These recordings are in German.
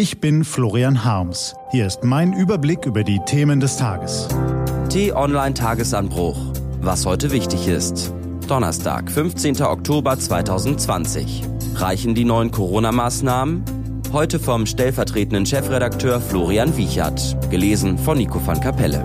Ich bin Florian Harms. Hier ist mein Überblick über die Themen des Tages. T-Online Tagesanbruch. Was heute wichtig ist. Donnerstag, 15. Oktober 2020. Reichen die neuen Corona-Maßnahmen? Heute vom stellvertretenden Chefredakteur Florian Wiechert. Gelesen von Nico van Kapelle.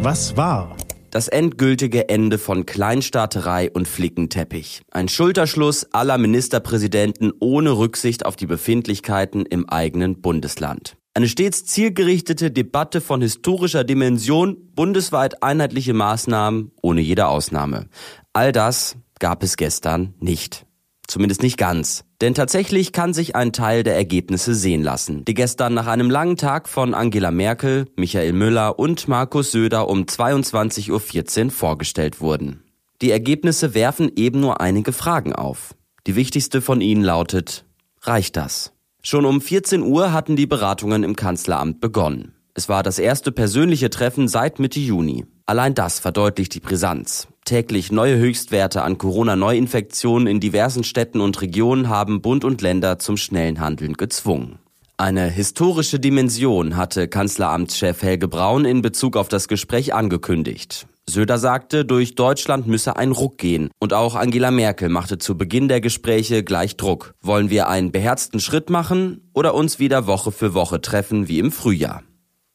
Was war? Das endgültige Ende von Kleinstaaterei und Flickenteppich. Ein Schulterschluss aller Ministerpräsidenten ohne Rücksicht auf die Befindlichkeiten im eigenen Bundesland. Eine stets zielgerichtete Debatte von historischer Dimension, bundesweit einheitliche Maßnahmen ohne jede Ausnahme. All das gab es gestern nicht. Zumindest nicht ganz. Denn tatsächlich kann sich ein Teil der Ergebnisse sehen lassen, die gestern nach einem langen Tag von Angela Merkel, Michael Müller und Markus Söder um 22.14 Uhr vorgestellt wurden. Die Ergebnisse werfen eben nur einige Fragen auf. Die wichtigste von ihnen lautet, reicht das? Schon um 14 Uhr hatten die Beratungen im Kanzleramt begonnen. Es war das erste persönliche Treffen seit Mitte Juni. Allein das verdeutlicht die Brisanz. Täglich neue Höchstwerte an Corona-Neuinfektionen in diversen Städten und Regionen haben Bund und Länder zum schnellen Handeln gezwungen. Eine historische Dimension hatte Kanzleramtschef Helge Braun in Bezug auf das Gespräch angekündigt. Söder sagte, durch Deutschland müsse ein Ruck gehen. Und auch Angela Merkel machte zu Beginn der Gespräche gleich Druck. Wollen wir einen beherzten Schritt machen oder uns wieder Woche für Woche treffen wie im Frühjahr?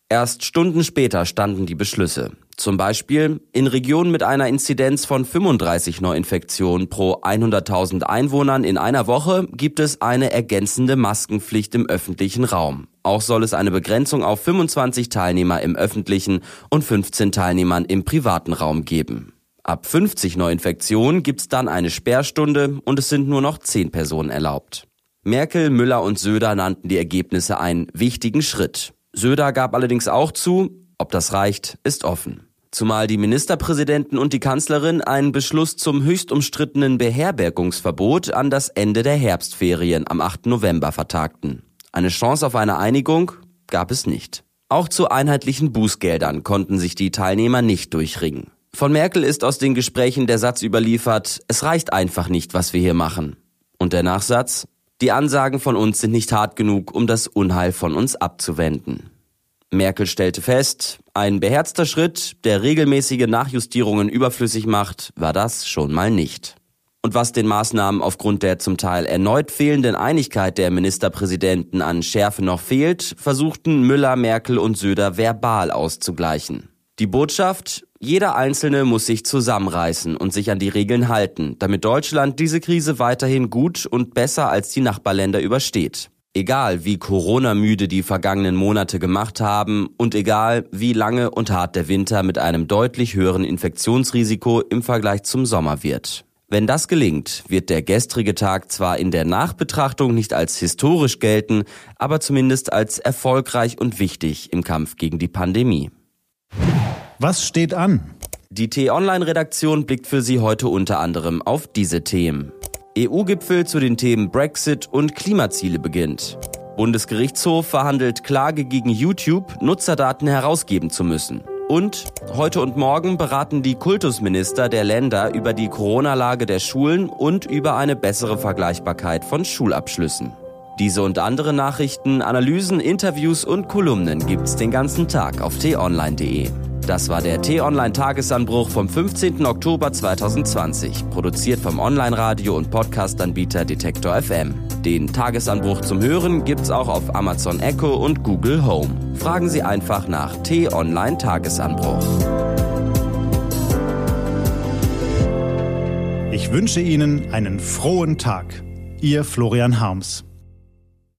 Erst Stunden später standen die Beschlüsse. Zum Beispiel in Regionen mit einer Inzidenz von 35 Neuinfektionen pro 100.000 Einwohnern in einer Woche gibt es eine ergänzende Maskenpflicht im öffentlichen Raum. Auch soll es eine Begrenzung auf 25 Teilnehmer im öffentlichen und 15 Teilnehmern im privaten Raum geben. Ab 50 Neuinfektionen gibt's dann eine Sperrstunde und es sind nur noch 10 Personen erlaubt. Merkel, Müller und Söder nannten die Ergebnisse einen wichtigen Schritt. Söder gab allerdings auch zu, ob das reicht, ist offen. Zumal die Ministerpräsidenten und die Kanzlerin einen Beschluss zum höchst umstrittenen Beherbergungsverbot an das Ende der Herbstferien am 8. November vertagten. Eine Chance auf eine Einigung gab es nicht. Auch zu einheitlichen Bußgeldern konnten sich die Teilnehmer nicht durchringen. Von Merkel ist aus den Gesprächen der Satz überliefert, es reicht einfach nicht, was wir hier machen. Und der Nachsatz, die Ansagen von uns sind nicht hart genug, um das Unheil von uns abzuwenden. Merkel stellte fest, ein beherzter Schritt, der regelmäßige Nachjustierungen überflüssig macht, war das schon mal nicht. Und was den Maßnahmen aufgrund der zum Teil erneut fehlenden Einigkeit der Ministerpräsidenten an Schärfe noch fehlt, versuchten Müller, Merkel und Söder verbal auszugleichen. Die Botschaft, jeder Einzelne muss sich zusammenreißen und sich an die Regeln halten, damit Deutschland diese Krise weiterhin gut und besser als die Nachbarländer übersteht. Egal wie Corona-müde die vergangenen Monate gemacht haben und egal wie lange und hart der Winter mit einem deutlich höheren Infektionsrisiko im Vergleich zum Sommer wird. Wenn das gelingt, wird der gestrige Tag zwar in der Nachbetrachtung nicht als historisch gelten, aber zumindest als erfolgreich und wichtig im Kampf gegen die Pandemie. Was steht an? Die T-Online-Redaktion blickt für Sie heute unter anderem auf diese Themen. EU-Gipfel zu den Themen Brexit und Klimaziele beginnt. Bundesgerichtshof verhandelt Klage gegen YouTube, Nutzerdaten herausgeben zu müssen. Und heute und morgen beraten die Kultusminister der Länder über die Corona-Lage der Schulen und über eine bessere Vergleichbarkeit von Schulabschlüssen. Diese und andere Nachrichten, Analysen, Interviews und Kolumnen gibt's den ganzen Tag auf t-online.de. Das war der T-Online-Tagesanbruch vom 15. Oktober 2020, produziert vom Online-Radio- und Podcast-Anbieter Detektor FM. Den Tagesanbruch zum Hören gibt's auch auf Amazon Echo und Google Home. Fragen Sie einfach nach T-Online-Tagesanbruch. Ich wünsche Ihnen einen frohen Tag. Ihr Florian Harms.